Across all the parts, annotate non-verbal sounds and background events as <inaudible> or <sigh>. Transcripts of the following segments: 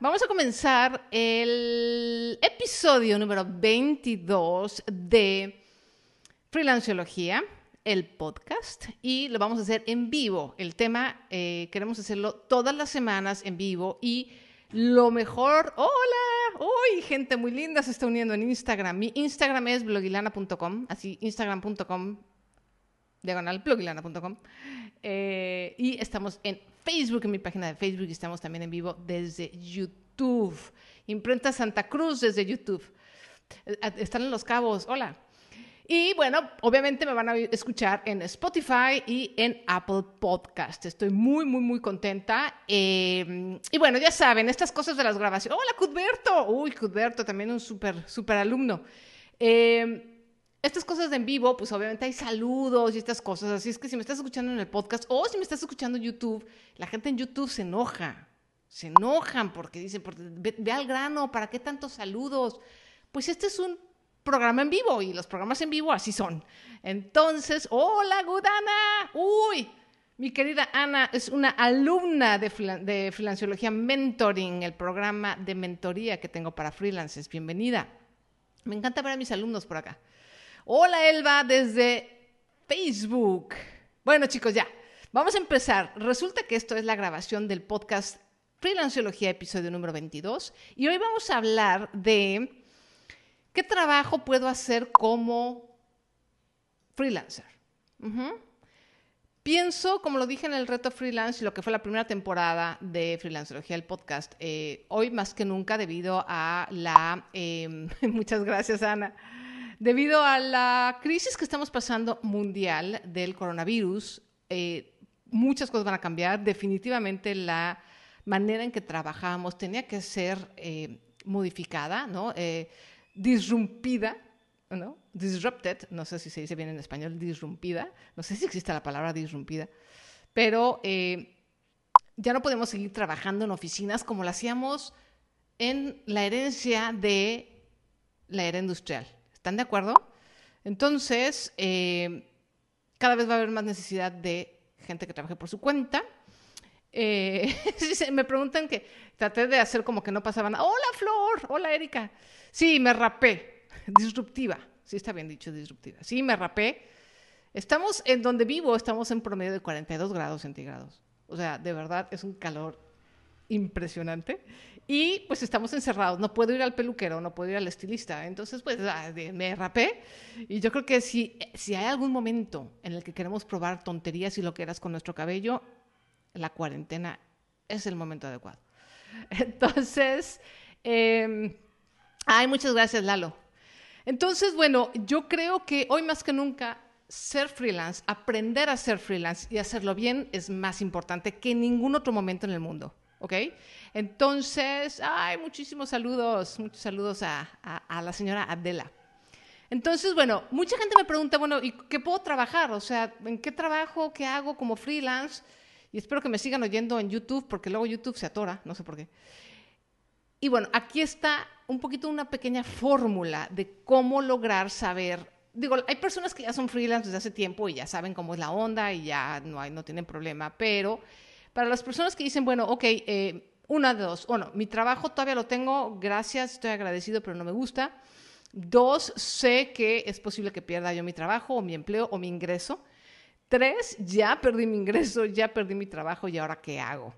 Vamos a comenzar el episodio número 22 de Freelanciología, el podcast, y lo vamos a hacer en vivo. El tema, eh, queremos hacerlo todas las semanas en vivo y lo mejor, hola, hoy gente muy linda se está uniendo en Instagram. Mi Instagram es blogilana.com, así instagram.com, diagonal blogilana.com. Eh, y estamos en Facebook, en mi página de Facebook, y estamos también en vivo desde YouTube. Imprenta Santa Cruz desde YouTube. Eh, están en Los Cabos, hola. Y bueno, obviamente me van a escuchar en Spotify y en Apple Podcast. Estoy muy, muy, muy contenta. Eh, y bueno, ya saben, estas cosas de las grabaciones. Hola, Cudberto. Uy, Cudberto, también un súper, súper alumno. Eh, estas cosas de en vivo, pues obviamente hay saludos y estas cosas. Así es que si me estás escuchando en el podcast o si me estás escuchando en YouTube, la gente en YouTube se enoja. Se enojan porque dicen, ve, al grano, ¿para qué tantos saludos? Pues este es un programa en vivo y los programas en vivo así son. Entonces, hola Gudana, uy, mi querida Ana es una alumna de, de Mentoring, el programa de mentoría que tengo para freelancers. Bienvenida. Me encanta ver a mis alumnos por acá. Hola Elba desde Facebook. Bueno chicos, ya, vamos a empezar. Resulta que esto es la grabación del podcast Freelanciología, episodio número 22. Y hoy vamos a hablar de qué trabajo puedo hacer como freelancer. Pienso, como lo dije en el reto freelance, lo que fue la primera temporada de Freelancerología, el podcast, eh, hoy más que nunca debido a la... Em, <laughs> muchas gracias, Ana Debido a la crisis que estamos pasando mundial del coronavirus, eh, muchas cosas van a cambiar. Definitivamente la manera en que trabajamos tenía que ser eh, modificada, ¿no? Eh, disrumpida, ¿no? Disrupted, no sé si se dice bien en español, disrumpida. No sé si existe la palabra disrumpida. Pero ya no podemos seguir trabajando en oficinas como lo hacíamos en la herencia de la era industrial. ¿Están de acuerdo? Entonces, eh, cada vez va a haber más necesidad de gente que trabaje por su cuenta. Eh, <laughs> me preguntan que traté de hacer como que no pasaban. Hola Flor, hola Erika. Sí, me rapé. <laughs> Disruptiva. Sí, está bien dicho, disruptiva. Sí, me rapé. Estamos en donde vivo, estamos en promedio de 42 grados centígrados. O sea, de verdad es un calor impresionante. Y pues estamos encerrados, no puedo ir al peluquero, no puedo ir al estilista. Entonces, pues ah, me rapé. Y yo creo que si, si hay algún momento en el que queremos probar tonterías y lo que eras con nuestro cabello, la cuarentena es el momento adecuado. <laughs> Entonces, eh, ay, muchas gracias, Lalo. Entonces, bueno, yo creo que hoy más que nunca ser freelance, aprender a ser freelance y hacerlo bien es más importante que en ningún otro momento en el mundo. ¿Ok? Entonces, ay, muchísimos saludos, muchos saludos a, la señora Adela. Entonces, bueno, mucha gente me pregunta, bueno, ¿y qué puedo trabajar? O sea, ¿en qué trabajo? ¿Qué hago como freelance? Y espero que me sigan oyendo en YouTube, porque luego YouTube se atora, no sé por qué. Y bueno, aquí está un poquito una pequeña fórmula de cómo lograr saber. Digo, hay personas que ya son freelance desde hace tiempo y ya saben cómo es la onda y ya no, hay, no tienen problema, pero para las personas que dicen, bueno, ok, eh, una de dos, uno, mi trabajo todavía lo tengo, gracias, estoy agradecido, pero no me gusta. Dos, sé que es posible que pierda yo mi trabajo o mi empleo o mi ingreso. Tres, ya perdí mi ingreso, ya perdí mi trabajo y ahora qué hago.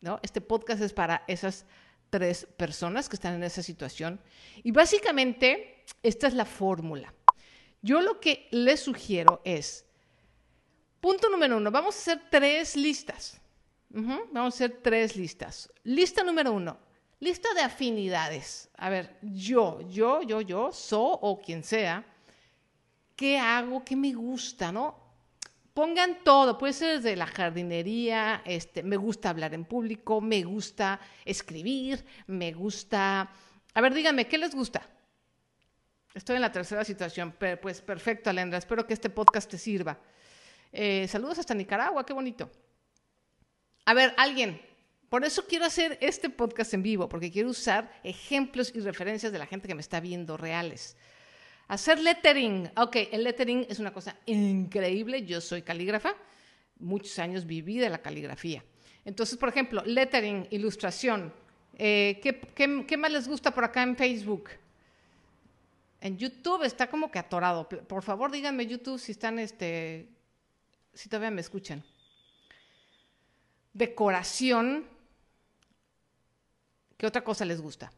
¿No? Este podcast es para esas tres personas que están en esa situación. Y básicamente, esta es la fórmula. Yo lo que les sugiero es, punto número uno, vamos a hacer tres listas. Vamos a hacer tres listas. Lista número uno, lista de afinidades. A ver, yo, yo, yo, yo, so o quien sea, ¿qué hago? ¿Qué me gusta? ¿No? Pongan todo, puede ser desde la jardinería, este, me gusta hablar en público, me gusta escribir, me gusta... A ver, díganme, ¿qué les gusta? Estoy en la tercera situación, pues perfecto, Alendra, espero que este podcast te sirva. Eh, saludos hasta Nicaragua, qué bonito. A ver, alguien, por eso quiero hacer este podcast en vivo, porque quiero usar ejemplos y referencias de la gente que me está viendo reales. Hacer lettering. Ok, el lettering es una cosa increíble. Yo soy calígrafa. Muchos años viví de la caligrafía. Entonces, por ejemplo, lettering, ilustración, Eh, ¿qué, qué, qué más les gusta por acá en Facebook? En YouTube está como que atorado. Por favor, díganme YouTube si están, este, si todavía me escuchan. Decoración. ¿Qué otra cosa les gusta?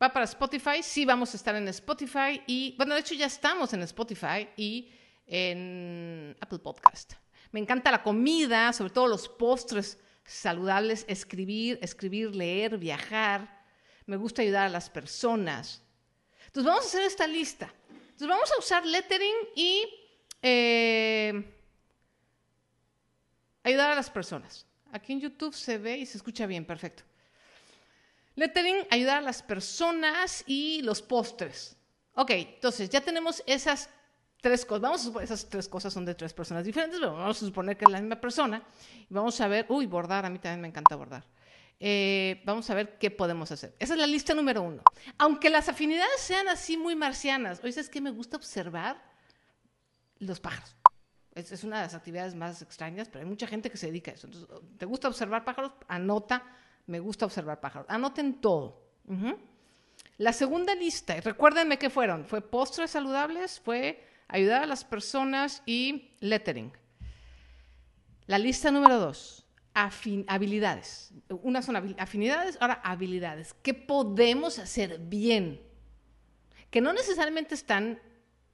¿Va para Spotify? Sí, vamos a estar en Spotify y, bueno, de hecho ya estamos en Spotify y en Apple Podcast. Me encanta la comida, sobre todo los postres saludables, escribir, escribir, leer, viajar. Me gusta ayudar a las personas. Entonces vamos a hacer esta lista. Entonces vamos a usar lettering y eh, ayudar a las personas. Aquí en YouTube se ve y se escucha bien, perfecto. Lettering, ayudar a las personas y los postres. Ok, entonces ya tenemos esas tres cosas. Vamos a suponer, esas tres cosas son de tres personas diferentes, pero vamos a suponer que es la misma persona. Vamos a ver, uy, bordar, a mí también me encanta bordar. Eh, vamos a ver qué podemos hacer. Esa es la lista número uno. Aunque las afinidades sean así muy marcianas, oye, ¿sabes qué? Me gusta observar los pájaros. Es, una de las actividades más extrañas, pero hay mucha gente que se dedica a eso. ¿te gusta observar pájaros? Anota, me gusta observar pájaros. Anoten todo. La segunda lista, recuérdenme qué fueron. Fue postres saludables, fue ayudar a las personas y lettering. La lista número dos, habilidades. Una son afinidades, ahora habilidades. ¿Qué podemos hacer bien? Que no necesariamente están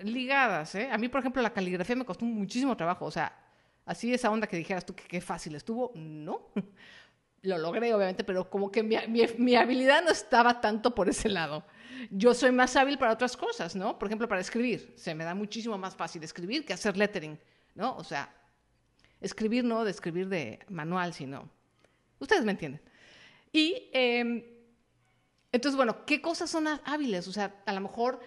ligadas. ¿eh? A mí, por ejemplo, la caligrafía me costó muchísimo trabajo. O sea, así esa onda que dijeras tú que qué fácil estuvo, no. <laughs> Lo logré, obviamente, pero como que mi, habilidad no estaba tanto por ese lado. Yo soy más hábil para otras cosas, ¿no? Por ejemplo, para escribir. Se me da muchísimo más fácil escribir que hacer lettering, ¿no? O sea, escribir no de escribir de manual, sino... Ustedes me entienden. Y eh, entonces, bueno, ¿qué cosas son hábiles? O sea, a lo mejor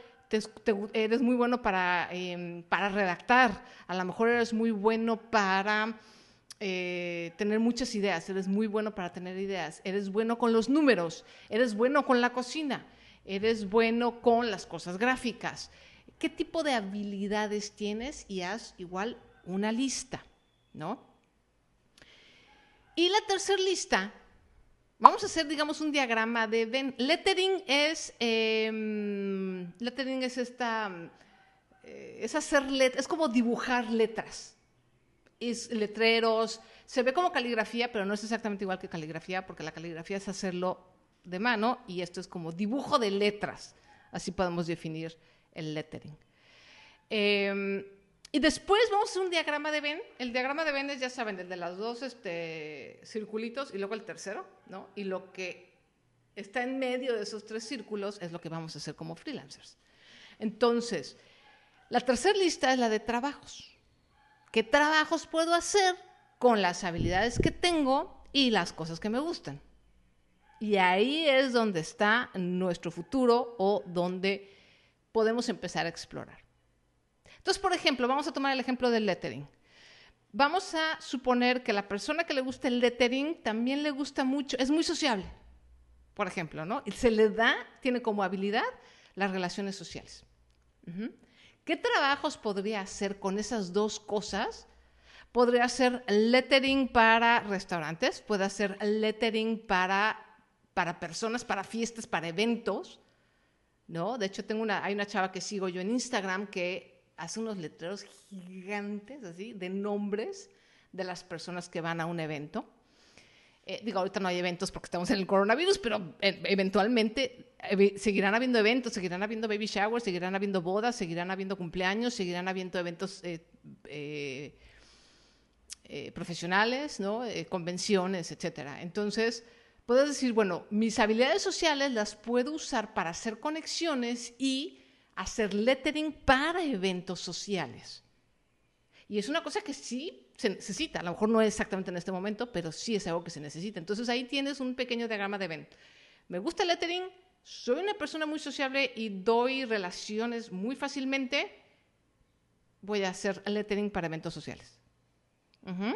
eres muy bueno para, eh, para redactar, a lo mejor eres muy bueno para eh, tener muchas ideas, eres muy bueno para tener ideas, eres bueno con los números, eres bueno con la cocina, eres bueno con las cosas gráficas. ¿Qué tipo de habilidades tienes? Y haz igual una lista, ¿no? Y la tercera lista, vamos a hacer, digamos, un diagrama de. Lettering es, eh, lettering es esta, eh, es hacer letras, es como dibujar letras es letreros, se ve como caligrafía, pero no es exactamente igual que caligrafía, porque la caligrafía es hacerlo de mano y esto es como dibujo de letras. Así podemos definir el lettering. Eh, y después vamos a hacer un diagrama de Venn. El diagrama de Venn es, ya saben, el de los dos este, circulitos y luego el tercero, ¿no? Y lo que está en medio de esos tres círculos es lo que vamos a hacer como freelancers. Entonces, la tercera lista es la de trabajos. ¿Qué trabajos puedo hacer con las habilidades que tengo y las cosas que me gustan? Y ahí es donde está nuestro futuro o donde podemos empezar a explorar. Entonces, por ejemplo, vamos a tomar el ejemplo del lettering. Vamos a suponer que la persona que le gusta el lettering también le gusta mucho, es muy sociable, por ejemplo, ¿no? Y se le da, tiene como habilidad las relaciones sociales. ¿Qué trabajos podría hacer con esas dos cosas? Podría hacer lettering para restaurantes, puede hacer lettering para, para personas, para fiestas, para eventos, ¿no? De hecho, tengo una, hay una chava que sigo yo en Instagram que hace unos letreros gigantes, así, de nombres de las personas que van a un evento. Eh, digo, ahorita no hay eventos porque estamos en el coronavirus, pero eh, eventualmente eh, seguirán habiendo eventos, seguirán habiendo baby showers, seguirán habiendo bodas, seguirán habiendo cumpleaños, seguirán habiendo eventos eh, profesionales, ¿no? convenciones, etcétera. Entonces, puedes decir, bueno, mis habilidades sociales las puedo usar para hacer conexiones y hacer lettering para eventos sociales. Y es una cosa que sí se necesita, a lo mejor no exactamente en este momento, pero sí es algo que se necesita. Entonces ahí tienes un pequeño diagrama de Venn. Me gusta el lettering, soy una persona muy sociable y doy relaciones muy fácilmente, voy a hacer lettering para eventos sociales. Uh.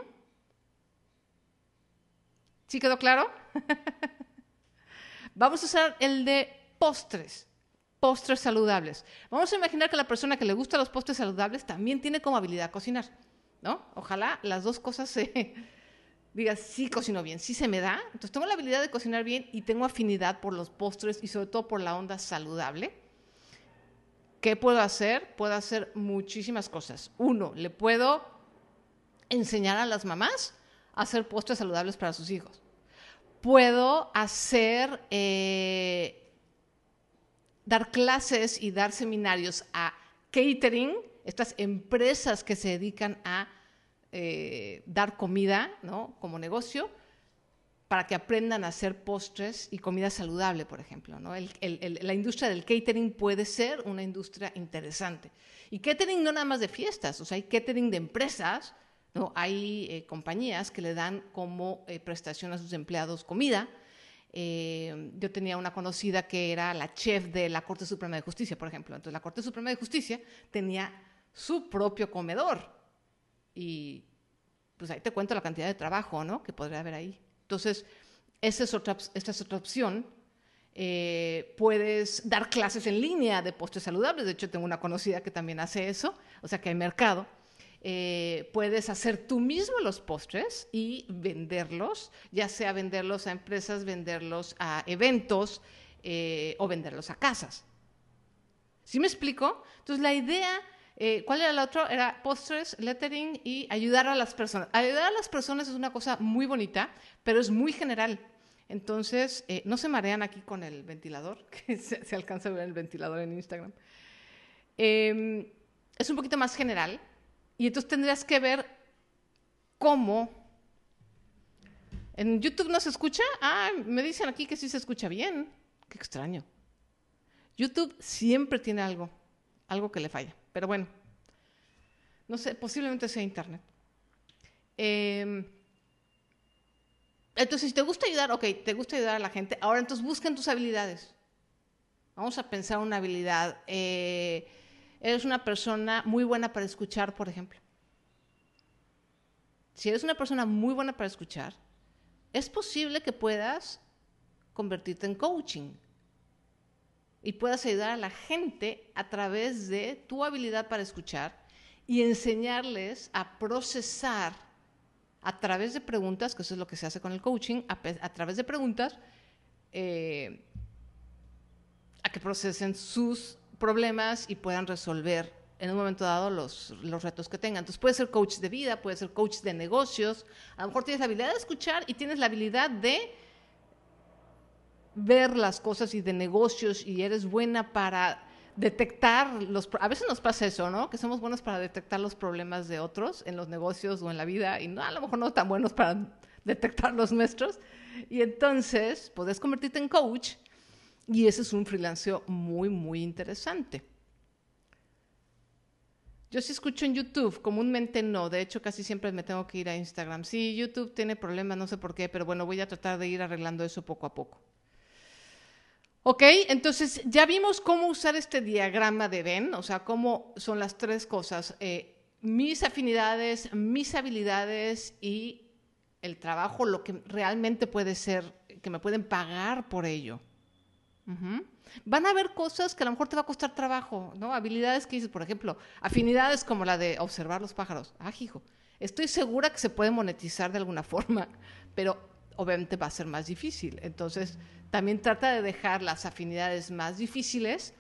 ¿Sí quedó claro? <laughs> Vamos a usar el de postres, postres saludables. Vamos a imaginar que la persona que le gusta los postres saludables también tiene como habilidad cocinar. ¿no? Ojalá las dos cosas se <laughs> digas, sí cocino bien, sí se me da. Entonces tengo la habilidad de cocinar bien y tengo afinidad por los postres y sobre todo por la onda saludable. ¿Qué puedo hacer? Puedo hacer muchísimas cosas. Uno, le puedo enseñar a las mamás a hacer postres saludables para sus hijos. Puedo hacer, eh, dar clases y dar seminarios a catering, estas empresas que se dedican a eh, dar comida, ¿no? Como negocio, para que aprendan a hacer postres y comida saludable, por ejemplo. la industria del catering puede ser una industria interesante. Y catering no nada más de fiestas, o sea, hay catering de empresas, ¿no? hay eh, compañías que le dan como eh, prestación a sus empleados comida. Yo tenía una conocida que era la chef de la Corte Suprema de Justicia, por ejemplo. Entonces, la Corte Suprema de Justicia tenía su propio comedor y pues ahí te cuento la cantidad de trabajo, ¿no? Que podría haber ahí. Entonces, esa es otra, esta es otra opción. Eh, puedes dar clases en línea de postres saludables. De hecho, tengo una conocida que también hace eso, o sea que hay mercado. Eh, puedes hacer tú mismo los postres y venderlos, ya sea venderlos a empresas, venderlos a eventos eh, o venderlos a casas. ¿Sí me explico? Entonces, la idea eh, ¿Cuál era el otro? Era postres, lettering y ayudar a las personas. Ayudar a las personas es una cosa muy bonita, pero es muy general. Entonces, eh, no se marean aquí con el ventilador, <laughs> que se, alcanza a ver el ventilador en Instagram. Em, es un poquito más general y entonces tendrías que ver cómo. ¿En YouTube no se escucha? Ah, me dicen aquí que sí se escucha bien. Qué extraño. YouTube siempre tiene algo, algo que le falla. Pero bueno, no sé, posiblemente sea Internet. Em, entonces, si te gusta ayudar, ok, te gusta ayudar a la gente, ahora entonces busquen tus habilidades. Vamos a pensar una habilidad. Eh, eres una persona muy buena para escuchar, por ejemplo. Si eres una persona muy buena para escuchar, es posible que puedas convertirte en coaching y puedas ayudar a la gente a través de tu habilidad para escuchar y enseñarles a procesar a través de preguntas, que eso es lo que se hace con el coaching, a, través de preguntas, eh, a que procesen sus problemas y puedan resolver en un momento dado los, los retos que tengan. Entonces puede ser coach de vida, puede ser coach de negocios, a lo mejor tienes la habilidad de escuchar y tienes la habilidad de ver las cosas y de negocios y eres buena para detectar los... A veces nos pasa eso, ¿no? Que somos buenos para detectar los problemas de otros en los negocios o en la vida y no, a lo mejor no tan buenos para detectar los nuestros. Y entonces puedes convertirte en coach y ese es un freelanceo muy, muy interesante. Yo sí escucho en YouTube, comúnmente no, de hecho casi siempre me tengo que ir a Instagram. Sí, YouTube tiene problemas, no sé por qué, pero bueno, voy a tratar de ir arreglando eso poco a poco. Ok, entonces ya vimos cómo usar este diagrama de Venn, o sea, cómo son las tres cosas, eh, mis afinidades, mis habilidades y el trabajo, lo que realmente puede ser, que me pueden pagar por ello. Van a haber cosas que a lo mejor te va a costar trabajo, ¿no? Habilidades que dices, por ejemplo, afinidades como la de observar los pájaros. Ah, hijo, estoy segura que se puede monetizar de alguna <laughs> forma, pero obviamente va a ser más difícil. Entonces, también trata de dejar las afinidades más difíciles,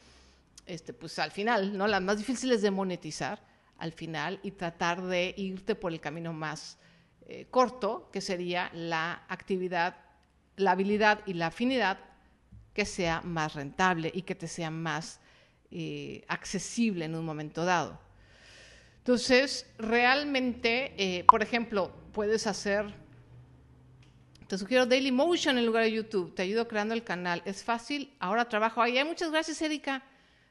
este, pues al final, ¿no? Las más difíciles de monetizar al final y tratar de irte por el camino más eh, corto, que sería la actividad, la habilidad y la afinidad que sea más rentable y que te sea más eh, accesible en un momento dado. Entonces, realmente, eh, por ejemplo, puedes hacer te sugiero Daily Motion en lugar de YouTube. Te ayudo creando el canal. Es fácil. Ahora trabajo ahí. Muchas gracias, Erika.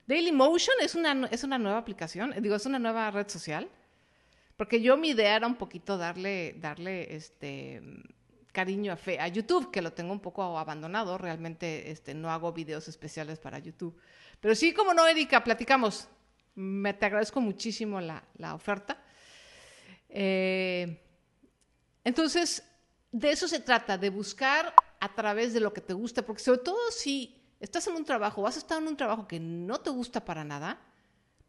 Daily Motion es una, es una nueva aplicación. Digo, es una nueva red social. Porque yo mi idea era un poquito darle, darle este cariño a, fe, a YouTube, que lo tengo un poco abandonado. Realmente este, no hago videos especiales para YouTube. Pero sí, como no, Erika, platicamos. Me, te agradezco muchísimo la, la oferta. Eh, entonces, de eso se trata, de buscar a través de lo que te gusta, porque sobre todo si estás en un trabajo, vas a estar en un trabajo que no te gusta para nada,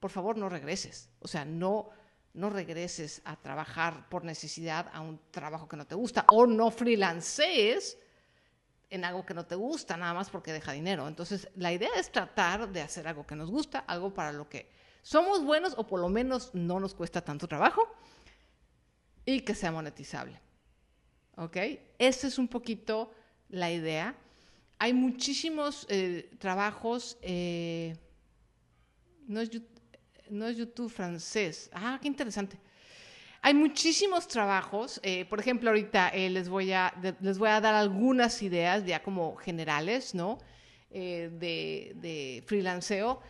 por favor no regreses. O sea, no, no regreses a trabajar por necesidad a un trabajo que no te gusta o no freelancees en algo que no te gusta, nada más porque deja dinero. Entonces, la idea es tratar de hacer algo que nos gusta, algo para lo que somos buenos o por lo menos no nos cuesta tanto trabajo y que sea monetizable. ¿Ok? Esa es un poquito la idea. Hay muchísimos eh, trabajos, eh, no, es, no es YouTube francés. Ah, qué interesante. Hay muchísimos trabajos, eh, por ejemplo, ahorita eh, les, voy a, les voy a dar algunas ideas ya como generales, ¿no? Eh, de, de, freelanceo.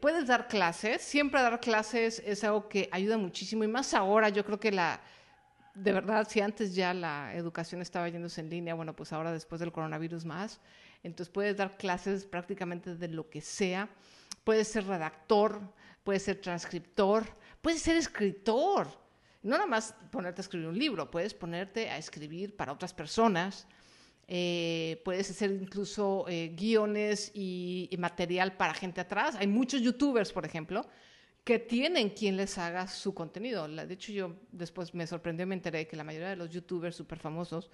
puedes dar clases, siempre dar clases es algo que ayuda muchísimo y más ahora yo creo que la, de verdad, si antes ya la educación estaba yéndose en línea, bueno, pues ahora después del coronavirus más, entonces puedes dar clases prácticamente de lo que sea, puedes ser redactor, puedes ser transcriptor, puedes ser escritor, no nada más ponerte a escribir un libro, puedes ponerte a escribir para otras personas, eh, puedes hacer incluso eh, guiones y, material para gente atrás. Hay muchos youtubers, por ejemplo, que tienen quien les haga su contenido. De hecho, yo después me sorprendió y me enteré que la mayoría de los youtubers súper famosos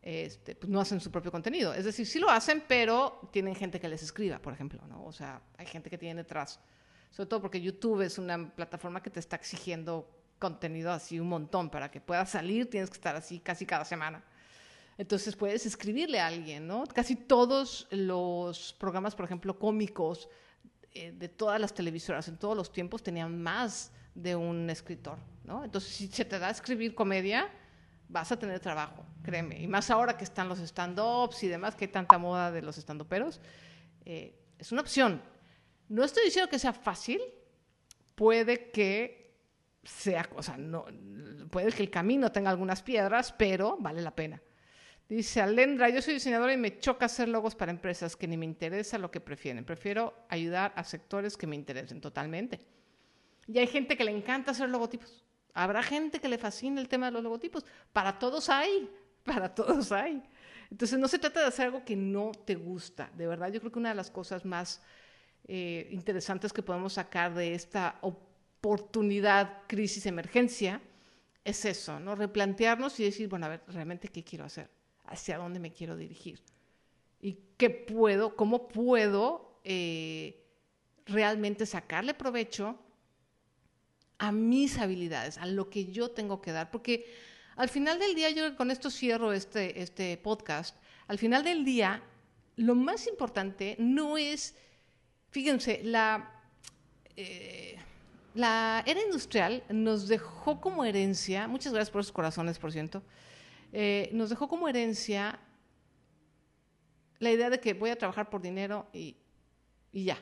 este, pues no hacen su propio contenido. Es decir, sí lo hacen, pero tienen gente que les escriba, por ejemplo, ¿no? O sea, hay gente que tiene detrás. Sobre todo porque YouTube es una plataforma que te está exigiendo contenido así un montón. Para que puedas salir tienes que estar así casi cada semana. Entonces puedes escribirle a alguien, ¿no? Casi todos los programas, por ejemplo, cómicos eh, de todas las televisoras en todos los tiempos tenían más de un escritor, ¿no? Entonces, si se te da escribir comedia, vas a tener trabajo, créeme. Y más ahora que están los stand-ups y demás, que hay tanta moda de los stand-uperos, eh, es una opción. No estoy diciendo que sea fácil, puede que sea, o sea, no, puede que el camino tenga algunas piedras, pero vale la pena. Dice Alendra, yo soy diseñadora y me choca hacer logos para empresas que ni me interesa lo que prefieren. Prefiero ayudar a sectores que me interesen totalmente. Y hay gente que le encanta hacer logotipos. Habrá gente que le fascina el tema de los logotipos. Para todos hay, <laughs> para todos hay. Entonces no se trata de hacer algo que no te gusta. De verdad, yo creo que una de las cosas más eh, interesantes que podemos sacar de esta oportunidad, crisis, emergencia, es eso, ¿no? Replantearnos y decir, bueno, a ver, realmente qué quiero hacer, hacia dónde me quiero dirigir y qué puedo, cómo puedo eh, realmente sacarle provecho a mis habilidades, a lo que yo tengo que dar, porque al final del día, yo con esto cierro este, este podcast, al final del día, lo más importante no es, fíjense, la... Eh, la era industrial nos dejó como herencia, muchas gracias por esos corazones, por cierto, eh, nos dejó como herencia la idea de que voy a trabajar por dinero y, y ya.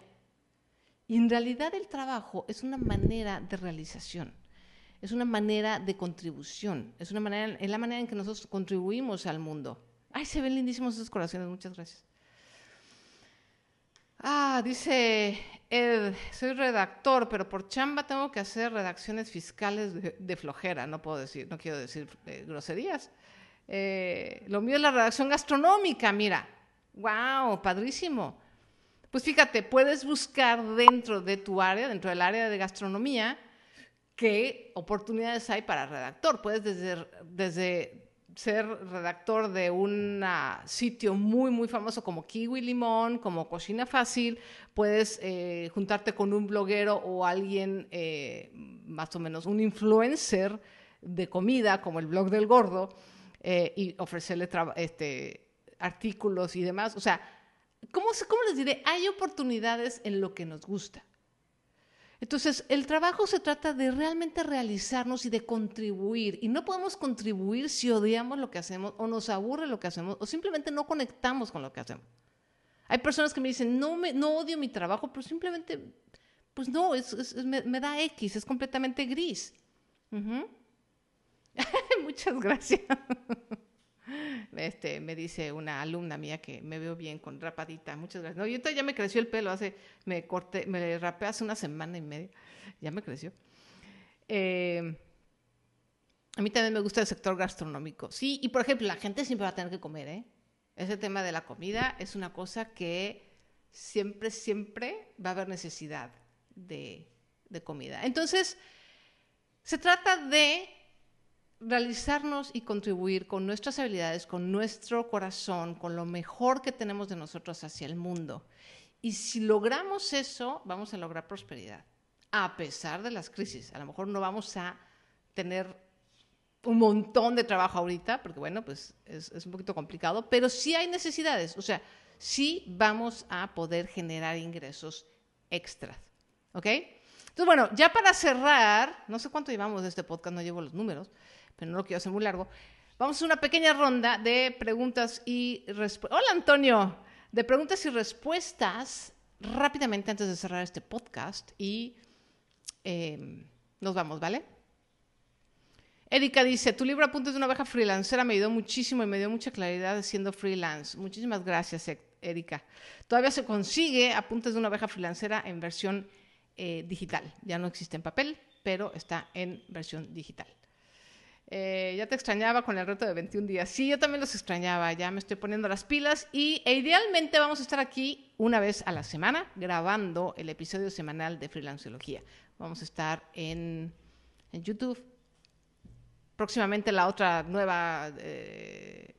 Y en realidad el trabajo es una manera de realización, es una manera de contribución, es, una manera, es la manera en que nosotros contribuimos al mundo. Ay, se ven lindísimos esos corazones, muchas gracias. Ah, dice Ed, soy redactor, pero por chamba tengo que hacer redacciones fiscales de, flojera, no puedo decir, no quiero decir eh, groserías. Eh, lo mío es la redacción gastronómica, mira. ¡Wow! Padrísimo. Pues fíjate, puedes buscar dentro de tu área, dentro del área de gastronomía, qué oportunidades hay para redactor. Puedes desde, desde ser redactor de un sitio muy, muy famoso como Kiwi Limón, como Cocina Fácil, puedes eh, juntarte con un bloguero o alguien, eh, más o menos un influencer de comida, como el blog del gordo, eh, y ofrecerle este, artículos y demás. O sea, ¿cómo, ¿cómo les diré? Hay oportunidades en lo que nos gusta. Entonces, el trabajo se trata de realmente realizarnos y de contribuir. Y no podemos contribuir si odiamos lo que hacemos o nos aburre lo que hacemos o simplemente no conectamos con lo que hacemos. Hay personas que me dicen, no, me, no odio mi trabajo, pero simplemente, pues no, es, me, da X, es completamente gris. <laughs> Muchas gracias. <laughs> Este, me dice una alumna mía que me veo bien con rapadita, muchas gracias. No, yo ya me creció el pelo, hace, me corté, me rapé hace una semana y media, ya me creció. Eh, a mí también me gusta el sector gastronómico. Sí, y por ejemplo, la gente siempre va a tener que comer, ¿eh? Ese tema de la comida es una cosa que siempre, siempre va a haber necesidad de, de comida. Entonces, Se trata de realizarnos y contribuir con nuestras habilidades, con nuestro corazón, con lo mejor que tenemos de nosotros hacia el mundo. Y si logramos eso, vamos a lograr prosperidad, a pesar de las crisis. A lo mejor no vamos a tener un montón de trabajo ahorita, porque bueno, pues es, un poquito complicado, pero sí hay necesidades, o sea, sí vamos a poder generar ingresos extras, ¿ok? Entonces, bueno, ya para cerrar, no sé cuánto llevamos de este podcast, no llevo los números, pero no lo quiero hacer muy largo. Vamos a una pequeña ronda de preguntas y respuestas. Hola, Antonio. De preguntas y respuestas rápidamente antes de cerrar este podcast y eh, nos vamos, ¿vale? Erika dice, tu libro Apuntes de una abeja freelancera me ayudó muchísimo y me dio mucha claridad siendo freelance. Muchísimas gracias, Erika. Todavía se consigue Apuntes de una abeja freelancera en versión eh, digital. Ya no existe en papel, pero está en versión digital. Eh, ya te extrañaba con el reto de 21 días. Sí, yo también los extrañaba. Ya me estoy poniendo las pilas y e idealmente vamos a estar aquí una vez a la semana grabando el episodio semanal de Freelanceología. Vamos a estar en, YouTube. Próximamente la otra nueva eh,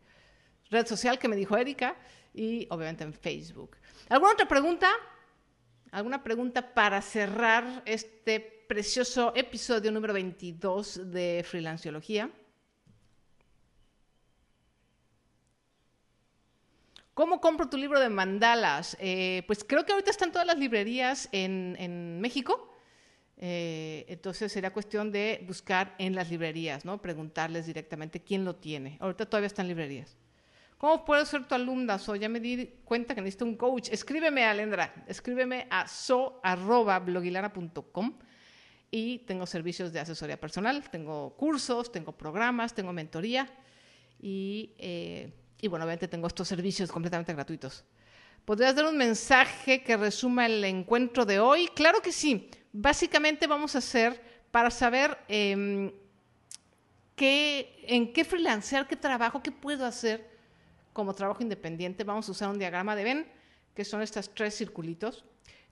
red social que me dijo Erika y obviamente en Facebook. ¿Alguna otra pregunta? ¿Alguna pregunta para cerrar este precioso episodio número 22 de Freelanciología. ¿Cómo compro tu libro de mandalas? Eh, pues creo que ahorita están todas las librerías en, México. Eh, entonces sería cuestión de buscar en las librerías, ¿no? Preguntarles directamente quién lo tiene. Ahorita todavía están librerías. ¿Cómo puedo ser tu alumna? So, ya me di cuenta que necesito un coach. Escríbeme, Alendra. Escríbeme a so.blogilana.com y tengo servicios de asesoría personal, tengo cursos, tengo programas, tengo mentoría y, eh, y bueno, obviamente tengo estos servicios completamente gratuitos. ¿Podrías dar un mensaje que resuma el encuentro de hoy? Claro que sí. Básicamente vamos a hacer para saber em, qué, en qué freelancear, qué trabajo, qué puedo hacer como trabajo independiente. Vamos a usar un diagrama de Venn, que son estos tres circulitos.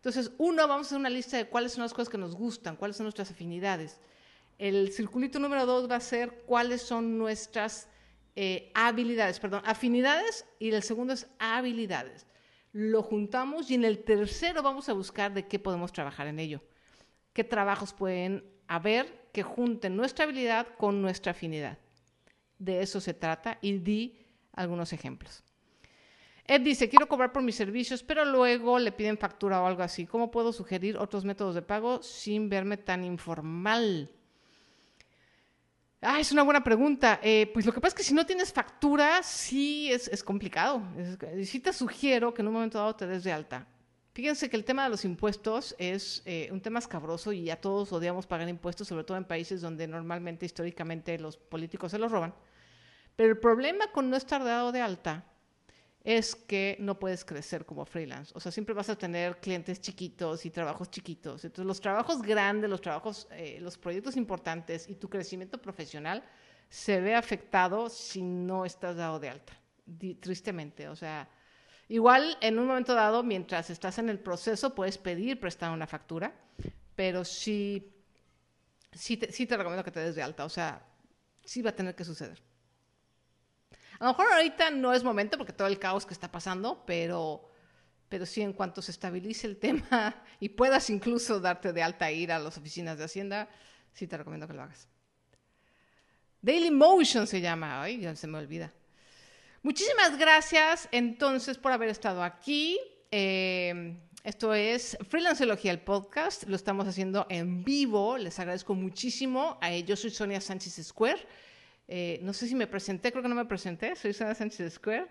Entonces, uno, vamos a hacer una lista de cuáles son las cosas que nos gustan, cuáles son nuestras afinidades. El circulito número dos va a ser cuáles son nuestras eh, habilidades, perdón, afinidades y el segundo es habilidades. Lo juntamos y en el tercero vamos a buscar de qué podemos trabajar en ello. ¿Qué trabajos pueden haber que junten nuestra habilidad con nuestra afinidad? De eso se trata y di algunos ejemplos. Ed dice, quiero cobrar por mis servicios, pero luego le piden factura o algo así. ¿Cómo puedo sugerir otros métodos de pago sin verme tan informal? Ah, es una buena pregunta. Eh, pues lo que pasa es que si no tienes factura, sí es, complicado. sí te sugiero que en un momento dado te des de alta. Fíjense que el tema de los impuestos es eh, un tema escabroso y a todos odiamos pagar impuestos, sobre todo en países donde normalmente, históricamente, los políticos se los roban. Pero el problema con no estar dado de alta es que no puedes crecer como freelance. O sea, siempre vas a tener clientes chiquitos y trabajos chiquitos. Entonces, los trabajos grandes, los trabajos, eh, los proyectos importantes y tu crecimiento profesional se ve afectado si no estás dado de alta, tristemente. O sea, igual en un momento dado, mientras estás en el proceso, puedes pedir prestar una factura, pero sí, sí sí te recomiendo que te des de alta. O sea, sí va a tener que suceder. A lo mejor ahorita no es momento porque todo el caos que está pasando, pero, pero sí en cuanto se estabilice el <laughs> tema y puedas incluso darte de alta e ir a las oficinas de Hacienda, sí te recomiendo que lo hagas. Daily Motion se llama, ay, se me olvida. Muchísimas gracias entonces por haber estado aquí. Eh, esto es Freelanceología, el podcast. Lo estamos haciendo en vivo. Les agradezco muchísimo. Yo soy Sonia Sánchez Square. Eh, no sé si me presenté, creo que no me presenté. Soy Sara Sánchez Square.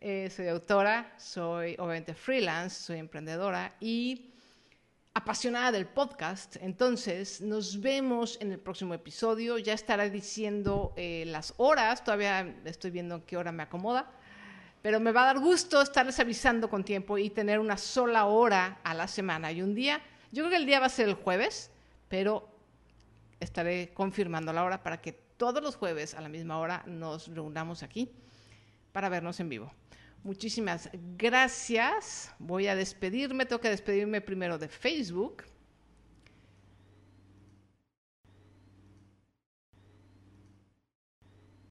Eh, soy autora, soy obviamente freelance, soy emprendedora y apasionada del podcast. Entonces, nos vemos en el próximo episodio. Ya estaré diciendo eh, las horas. Todavía estoy viendo qué hora me acomoda. Pero me va a dar gusto estarles avisando con tiempo y tener una sola hora a la semana y un día. Yo creo que el día va a ser el jueves, pero estaré confirmando la hora para que todos los jueves a la misma hora nos reunamos aquí para vernos en vivo. Muchísimas gracias. Voy a despedirme. Tengo que despedirme primero de Facebook.